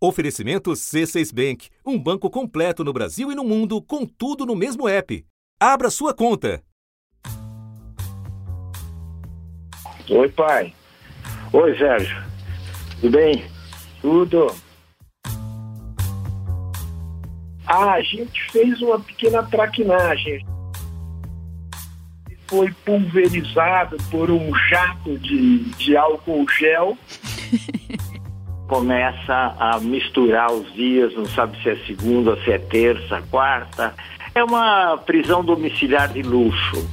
Oferecimento C6 Bank, um banco completo no Brasil e no mundo, com tudo no mesmo app. Abra sua conta. Oi, pai. Oi, Sérgio. Tudo bem? Tudo. Ah, a gente fez uma pequena traquinagem. Foi pulverizado por um jato de, de álcool gel. Começa a misturar os dias, não sabe se é segunda, se é terça, quarta. É uma prisão domiciliar de luxo.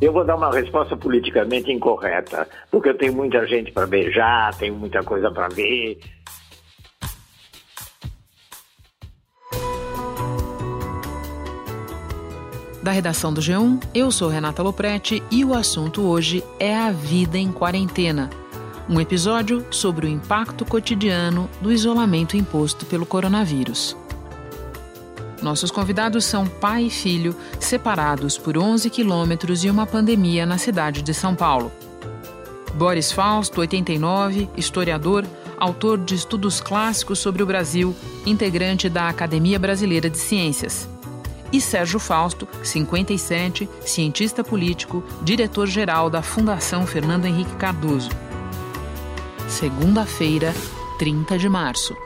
Eu vou dar uma resposta politicamente incorreta, porque eu tenho muita gente para beijar, tenho muita coisa para ver. Da redação do G1, eu sou Renata Loprete e o assunto hoje é a vida em quarentena. Um episódio sobre o impacto cotidiano do isolamento imposto pelo coronavírus. Nossos convidados são pai e filho, separados por 11 quilômetros e uma pandemia na cidade de São Paulo. Boris Fausto, 89, historiador, autor de estudos clássicos sobre o Brasil, integrante da Academia Brasileira de Ciências e Sérgio Fausto, 57, cientista político, diretor-geral da Fundação Fernando Henrique Cardoso. Segunda-feira, 30 de março.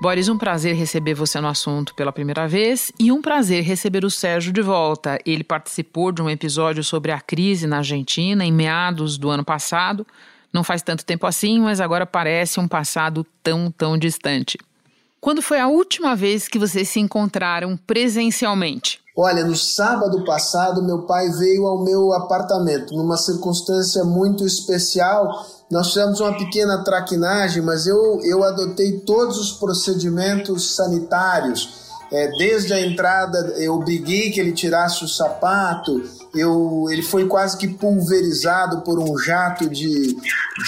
Boris, um prazer receber você no assunto pela primeira vez e um prazer receber o Sérgio de volta. Ele participou de um episódio sobre a crise na Argentina em meados do ano passado. Não faz tanto tempo assim, mas agora parece um passado tão, tão distante. Quando foi a última vez que vocês se encontraram presencialmente? Olha, no sábado passado, meu pai veio ao meu apartamento, numa circunstância muito especial. Nós fizemos uma pequena traquinagem, mas eu, eu adotei todos os procedimentos sanitários é, desde a entrada, eu obriguei que ele tirasse o sapato, eu, ele foi quase que pulverizado por um jato de,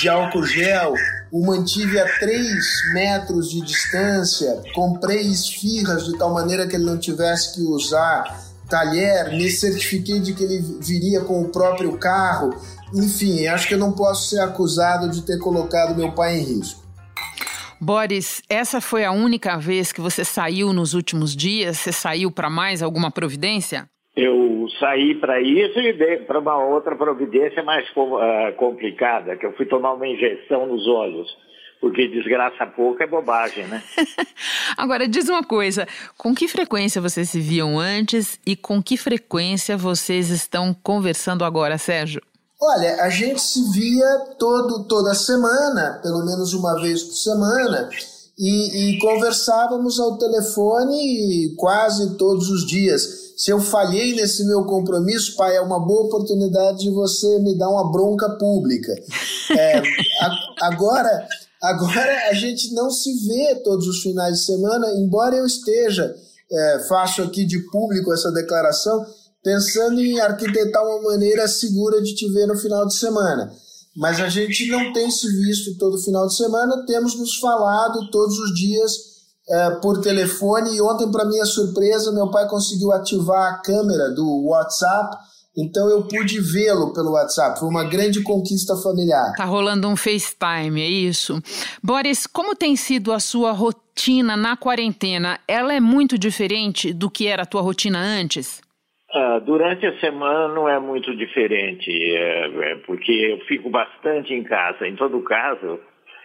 de álcool gel, o mantive a 3 metros de distância, comprei esfirras de tal maneira que ele não tivesse que usar talher, me certifiquei de que ele viria com o próprio carro. Enfim, acho que eu não posso ser acusado de ter colocado meu pai em risco. Boris, essa foi a única vez que você saiu nos últimos dias? Você saiu para mais alguma providência? Eu saí para isso e para uma outra providência mais uh, complicada, que eu fui tomar uma injeção nos olhos. Porque desgraça pouca é bobagem, né? Agora, diz uma coisa: com que frequência vocês se viam antes e com que frequência vocês estão conversando agora, Sérgio? Olha, a gente se via todo, toda semana, pelo menos uma vez por semana, e, e conversávamos ao telefone quase todos os dias. Se eu falhei nesse meu compromisso, pai, é uma boa oportunidade de você me dar uma bronca pública. É, a, agora, agora a gente não se vê todos os finais de semana, embora eu esteja, é, faço aqui de público essa declaração, pensando em arquitetar uma maneira segura de te ver no final de semana. Mas a gente não tem se visto todo final de semana, temos nos falado todos os dias é, por telefone. E ontem, para minha surpresa, meu pai conseguiu ativar a câmera do WhatsApp. Então eu pude vê-lo pelo WhatsApp. Foi uma grande conquista familiar. Tá rolando um FaceTime, é isso. Boris, como tem sido a sua rotina na quarentena? Ela é muito diferente do que era a tua rotina antes? Uh, durante a semana não é muito diferente, é, é, porque eu fico bastante em casa. Em todo caso,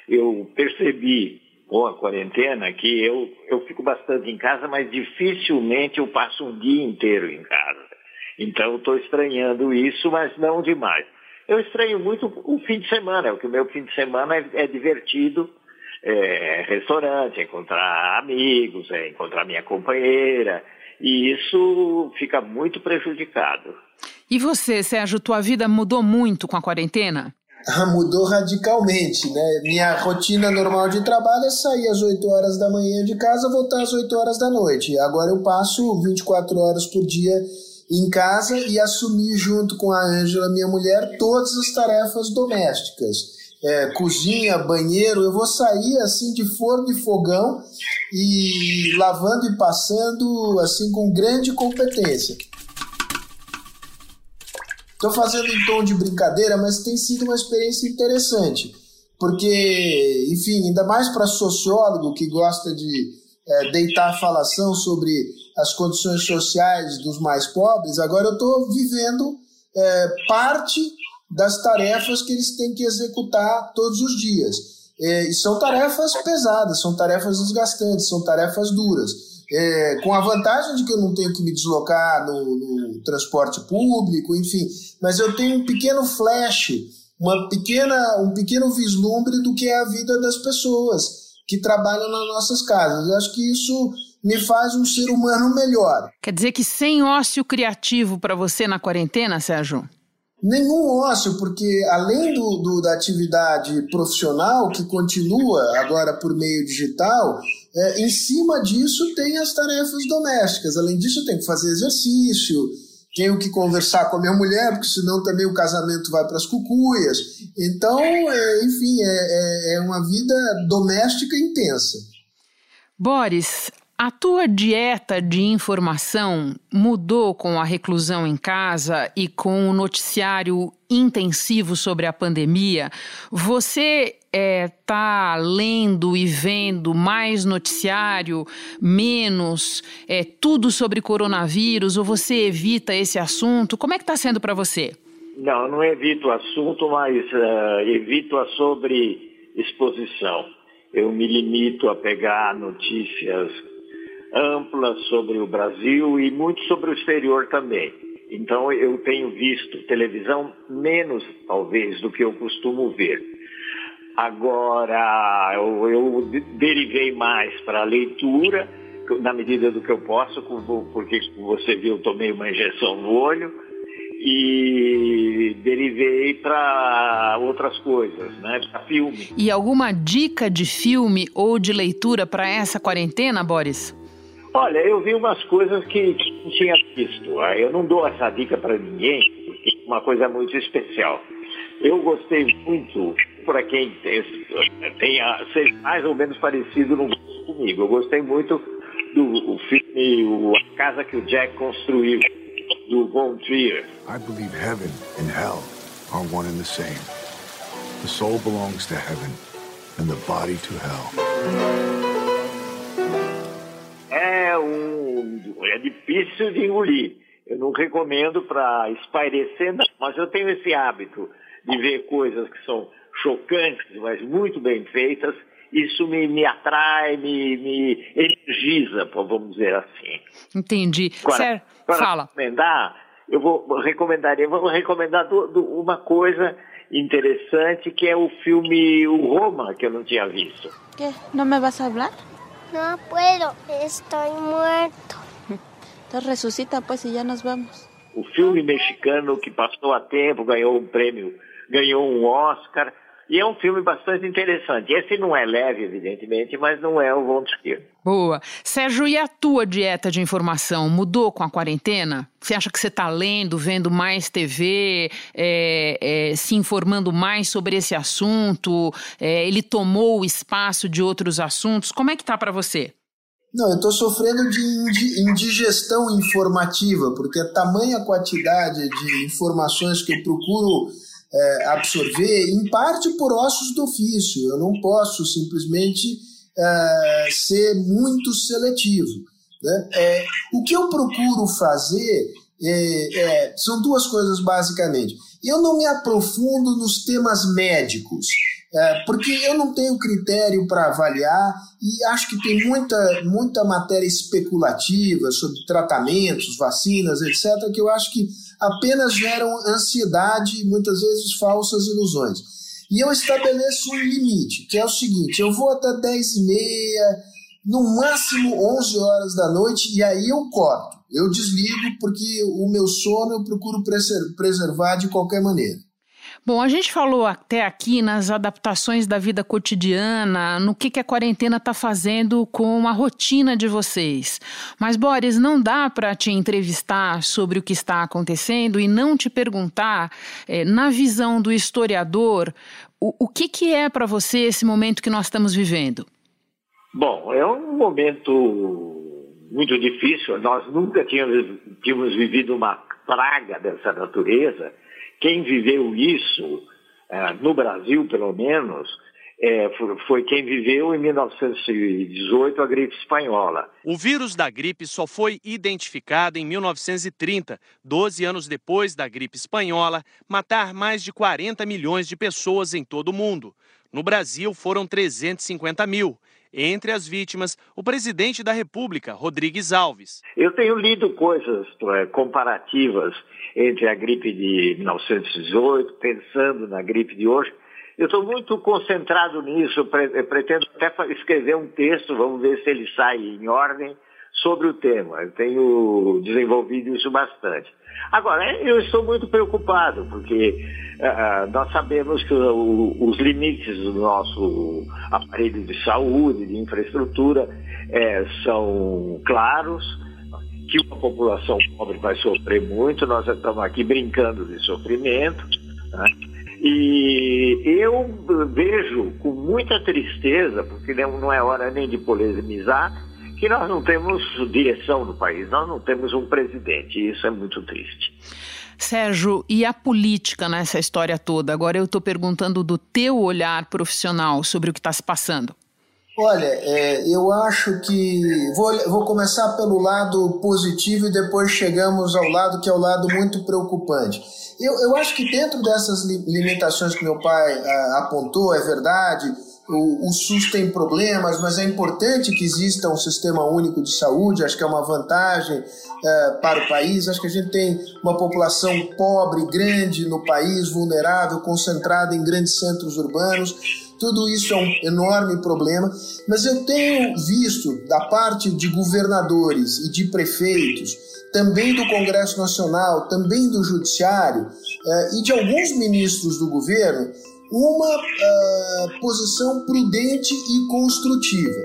eu percebi com a quarentena que eu, eu fico bastante em casa, mas dificilmente eu passo um dia inteiro em casa. Então estou estranhando isso, mas não demais. Eu estranho muito o fim de semana, porque o meu fim de semana é, é divertido, é restaurante, é encontrar amigos, é encontrar minha companheira, e isso fica muito prejudicado. E você, Sérgio, tua vida mudou muito com a quarentena? Ah, mudou radicalmente, né? Minha rotina normal de trabalho é sair às 8 horas da manhã de casa, voltar às 8 horas da noite. Agora eu passo 24 horas por dia em casa e assumi junto com a Ângela, minha mulher, todas as tarefas domésticas é, cozinha, banheiro, eu vou sair assim de forno e fogão e lavando e passando assim com grande competência. Estou fazendo em tom de brincadeira, mas tem sido uma experiência interessante, porque, enfim, ainda mais para sociólogo que gosta de é, deitar a falação sobre as condições sociais dos mais pobres, agora eu estou vivendo é, parte das tarefas que eles têm que executar todos os dias. É, e são tarefas pesadas, são tarefas desgastantes, são tarefas duras. É, com a vantagem de que eu não tenho que me deslocar no, no, transporte público, enfim, mas eu tenho um pequeno flash, uma pequena, um pequeno vislumbre do que é a vida das pessoas que trabalham nas nossas casas. Eu acho que isso me faz um ser humano melhor. Quer dizer que sem ócio criativo para você na quarentena, Sérgio? Nenhum ócio, porque além do, do, da atividade profissional, que continua agora por meio digital, é, em cima disso tem as tarefas domésticas. Além disso, eu tenho que fazer exercício, tenho que conversar com a minha mulher, porque senão também o casamento vai para as cucuias. Então, é, enfim, é, é, é uma vida doméstica intensa. Boris, a tua dieta de informação mudou com a reclusão em casa e com o noticiário intensivo sobre a pandemia? Você está é, lendo e vendo mais noticiário, menos, é, tudo sobre coronavírus, ou você evita esse assunto? Como é que está sendo para você? Não, não evito o assunto, mas uh, evito a sobre exposição. Eu me limito a pegar notícias ampla sobre o Brasil e muito sobre o exterior também. Então eu tenho visto televisão menos, talvez, do que eu costumo ver. Agora, eu, eu derivei mais para a leitura, na medida do que eu posso, porque você viu, eu tomei uma injeção no olho, e derivei para outras coisas, né? Para filme. E alguma dica de filme ou de leitura para essa quarentena, Boris? Olha, eu vi umas coisas que não tinha visto. Ah, eu não dou essa dica para ninguém, porque é uma coisa muito especial. Eu gostei muito, para quem tenha, seja mais ou menos parecido no comigo, eu gostei muito do filme o, A Casa que o Jack Construiu, do Von Trier. I believe heaven and hell are one and the same. The soul belongs to heaven and the body to hell. É difícil de engolir. Eu não recomendo para espairecer, mas eu tenho esse hábito de ver coisas que são chocantes, mas muito bem feitas. Isso me, me atrai, me, me energiza, vamos dizer assim. Entendi. Agora, para Fala. recomendar, eu vou recomendaria, vou recomendar do, do, uma coisa interessante que é o filme O Roma, que eu não tinha visto. Que? Não me vas a falar? Não puedo, estou morto. Então ressuscita, pues, e já nos vamos. O filme mexicano que passou a tempo, ganhou um prêmio, ganhou um Oscar. E é um filme bastante interessante. Esse não é leve, evidentemente, mas não é o Von Trier. Boa. Sérgio, e a tua dieta de informação mudou com a quarentena? Você acha que você está lendo, vendo mais TV, é, é, se informando mais sobre esse assunto? É, ele tomou o espaço de outros assuntos? Como é que tá para você? Não, eu estou sofrendo de indigestão informativa, porque a tamanha quantidade de informações que eu procuro é, absorver, em parte por ossos do ofício, eu não posso simplesmente é, ser muito seletivo. Né? É, o que eu procuro fazer é, é, são duas coisas basicamente. Eu não me aprofundo nos temas médicos. É, porque eu não tenho critério para avaliar e acho que tem muita, muita matéria especulativa sobre tratamentos, vacinas, etc., que eu acho que apenas geram ansiedade e muitas vezes falsas ilusões. E eu estabeleço um limite, que é o seguinte: eu vou até 10 e meia, no máximo 11 horas da noite, e aí eu corto. Eu desligo porque o meu sono eu procuro preservar de qualquer maneira. Bom, a gente falou até aqui nas adaptações da vida cotidiana, no que, que a quarentena está fazendo com a rotina de vocês. Mas, Boris, não dá para te entrevistar sobre o que está acontecendo e não te perguntar, é, na visão do historiador, o, o que, que é para você esse momento que nós estamos vivendo? Bom, é um momento muito difícil. Nós nunca tínhamos, tínhamos vivido uma praga dessa natureza quem viveu isso, é, no Brasil pelo menos, é, foi quem viveu em 1918 a gripe espanhola. O vírus da gripe só foi identificado em 1930, 12 anos depois da gripe espanhola matar mais de 40 milhões de pessoas em todo o mundo. No Brasil, foram 350 mil. Entre as vítimas, o presidente da República, Rodrigues Alves. Eu tenho lido coisas é, comparativas entre a gripe de 1918, pensando na gripe de hoje, eu estou muito concentrado nisso, pretendo até escrever um texto, vamos ver se ele sai em ordem, sobre o tema. Eu tenho desenvolvido isso bastante. Agora, eu estou muito preocupado, porque uh, nós sabemos que o, os limites do nosso aparelho de saúde, de infraestrutura, é, são claros, que uma população pobre vai sofrer muito, nós estamos aqui brincando de sofrimento. Né? E eu vejo com muita tristeza, porque não é hora nem de polemizar, que nós não temos direção no país, nós não temos um presidente, e isso é muito triste. Sérgio, e a política nessa história toda? Agora eu estou perguntando do teu olhar profissional sobre o que está se passando. Olha, é, eu acho que. Vou, vou começar pelo lado positivo e depois chegamos ao lado que é o lado muito preocupante. Eu, eu acho que dentro dessas limitações que meu pai a, apontou, é verdade, o, o SUS tem problemas, mas é importante que exista um sistema único de saúde, acho que é uma vantagem uh, para o país. Acho que a gente tem uma população pobre, grande no país, vulnerável, concentrada em grandes centros urbanos. Tudo isso é um enorme problema, mas eu tenho visto da parte de governadores e de prefeitos, também do Congresso Nacional, também do Judiciário uh, e de alguns ministros do governo, uma uh, posição prudente e construtiva.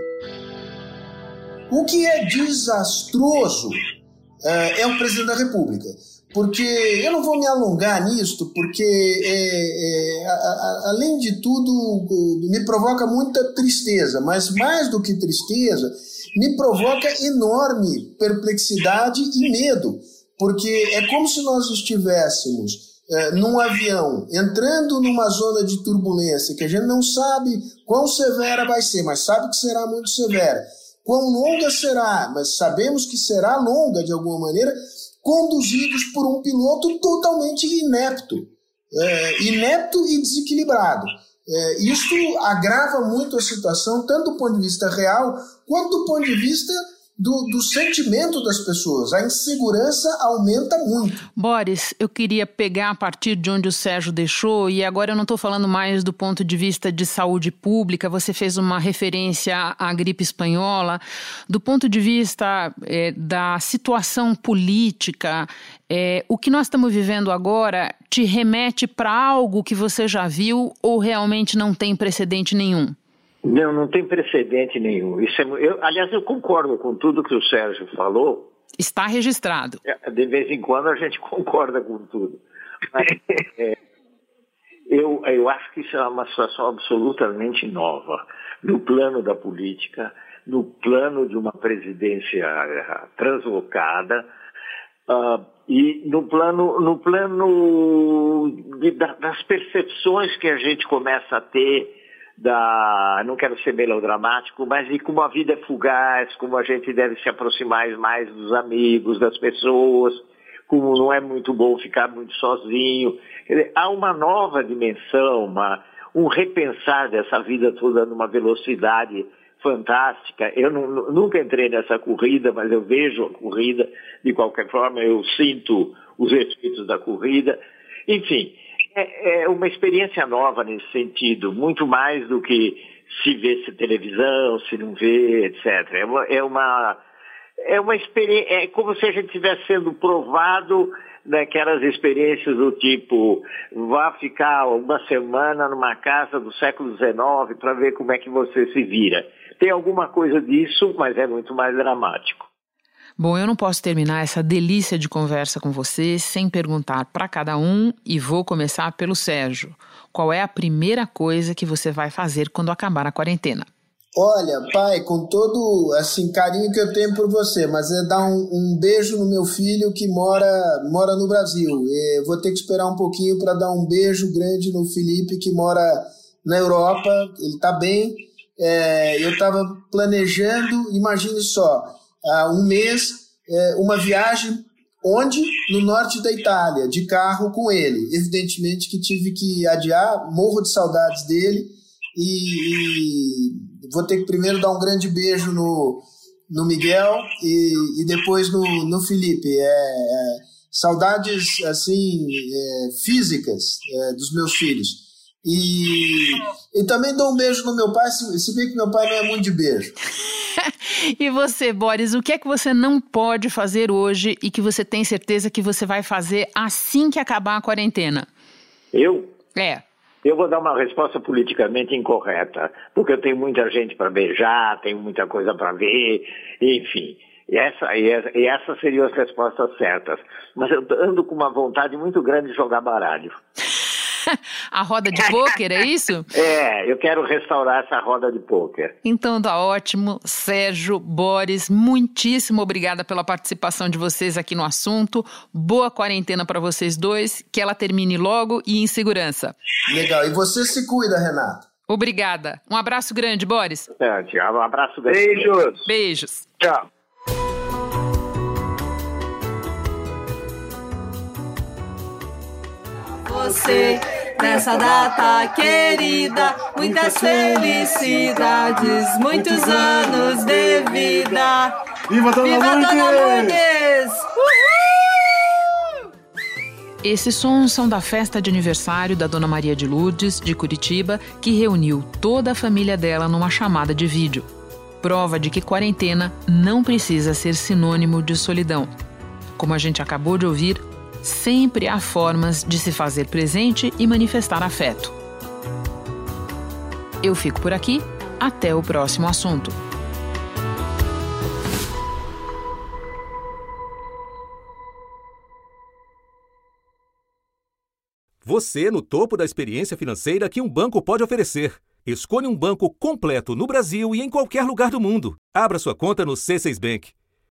O que é desastroso uh, é o presidente da República. Porque eu não vou me alongar nisto, porque é, é, a, a, além de tudo me provoca muita tristeza, mas mais do que tristeza, me provoca enorme perplexidade e medo, porque é como se nós estivéssemos é, num avião, entrando numa zona de turbulência que a gente não sabe quão severa vai ser, mas sabe que será muito severa. Quão longa será, mas sabemos que será longa de alguma maneira, conduzidos por um piloto totalmente inepto, é, inepto e desequilibrado. É, isto agrava muito a situação, tanto do ponto de vista real, quanto do ponto de vista do, do, sentimento das pessoas. A insegurança aumenta muito. Boris, eu queria pegar a partir de onde o Sérgio deixou, e agora eu não estou falando mais do ponto de vista de saúde pública, você fez uma referência à gripe espanhola. Do ponto de vista é, da situação política, é, o que nós estamos vivendo agora te remete para algo que você já viu ou realmente não tem precedente nenhum? Não, não tem precedente nenhum. Isso é, eu, aliás, eu concordo com tudo que o Sérgio falou. Está registrado. É, de vez em quando a gente concorda com tudo. Mas, é, eu, eu acho que isso é uma situação absolutamente nova no plano da política, no plano de uma presidência eh, translocada uh, e no plano, no plano de, das percepções que a gente começa a ter da, não quero ser melodramático, mas de como a vida é fugaz, como a gente deve se aproximar mais dos amigos, das pessoas, como não é muito bom ficar muito sozinho. Dizer, há uma nova dimensão, uma, um repensar dessa vida toda numa velocidade fantástica. Eu não, nunca entrei nessa corrida, mas eu vejo a corrida, de qualquer forma, eu sinto os efeitos da corrida. Enfim, é, é uma experiência nova nesse sentido, muito mais do que se vê se televisão, se não vê, etc. É uma, é uma, é uma experiência, é como se a gente estivesse sendo provado daquelas experiências do tipo, vá ficar uma semana numa casa do século XIX para ver como é que você se vira. Tem alguma coisa disso, mas é muito mais dramático. Bom, eu não posso terminar essa delícia de conversa com você sem perguntar para cada um e vou começar pelo Sérgio. Qual é a primeira coisa que você vai fazer quando acabar a quarentena? Olha, pai, com todo assim carinho que eu tenho por você, mas é dar um, um beijo no meu filho que mora mora no Brasil. vou ter que esperar um pouquinho para dar um beijo grande no Felipe que mora na Europa, ele está bem. É, eu estava planejando, imagine só, há um mês, é, uma viagem onde? No norte da Itália, de carro com ele. Evidentemente que tive que adiar, morro de saudades dele e, e vou ter que primeiro dar um grande beijo no, no Miguel e, e depois no, no Felipe. É, é, saudades assim é, físicas é, dos meus filhos. E, e também dou um beijo no meu pai, se, se bem que meu pai não é muito de beijo. e você, Boris, o que é que você não pode fazer hoje e que você tem certeza que você vai fazer assim que acabar a quarentena? Eu? É. Eu vou dar uma resposta politicamente incorreta, porque eu tenho muita gente para beijar, tenho muita coisa para ver, enfim. E, essa, e, essa, e essas seriam as respostas certas. Mas eu ando com uma vontade muito grande de jogar baralho. a roda de pôquer, é isso? É, eu quero restaurar essa roda de pôquer. Então tá ótimo. Sérgio, Boris, muitíssimo obrigada pela participação de vocês aqui no assunto. Boa quarentena para vocês dois, que ela termine logo e em segurança. Legal. E você se cuida, Renato. Obrigada. Um abraço grande, Boris. É, tchau. Um abraço grande. Beijos. Beijos. Tchau. você nessa data querida. Muitas felicidades, muitos anos de vida. Viva Dona Viva Lourdes! Dona Lourdes! Uhul! Esses sons são da festa de aniversário da Dona Maria de Lourdes, de Curitiba, que reuniu toda a família dela numa chamada de vídeo. Prova de que quarentena não precisa ser sinônimo de solidão. Como a gente acabou de ouvir, sempre há formas de se fazer presente e manifestar afeto. Eu fico por aqui, até o próximo assunto. Você no topo da experiência financeira que um banco pode oferecer. Escolha um banco completo no Brasil e em qualquer lugar do mundo. Abra sua conta no C6 Bank.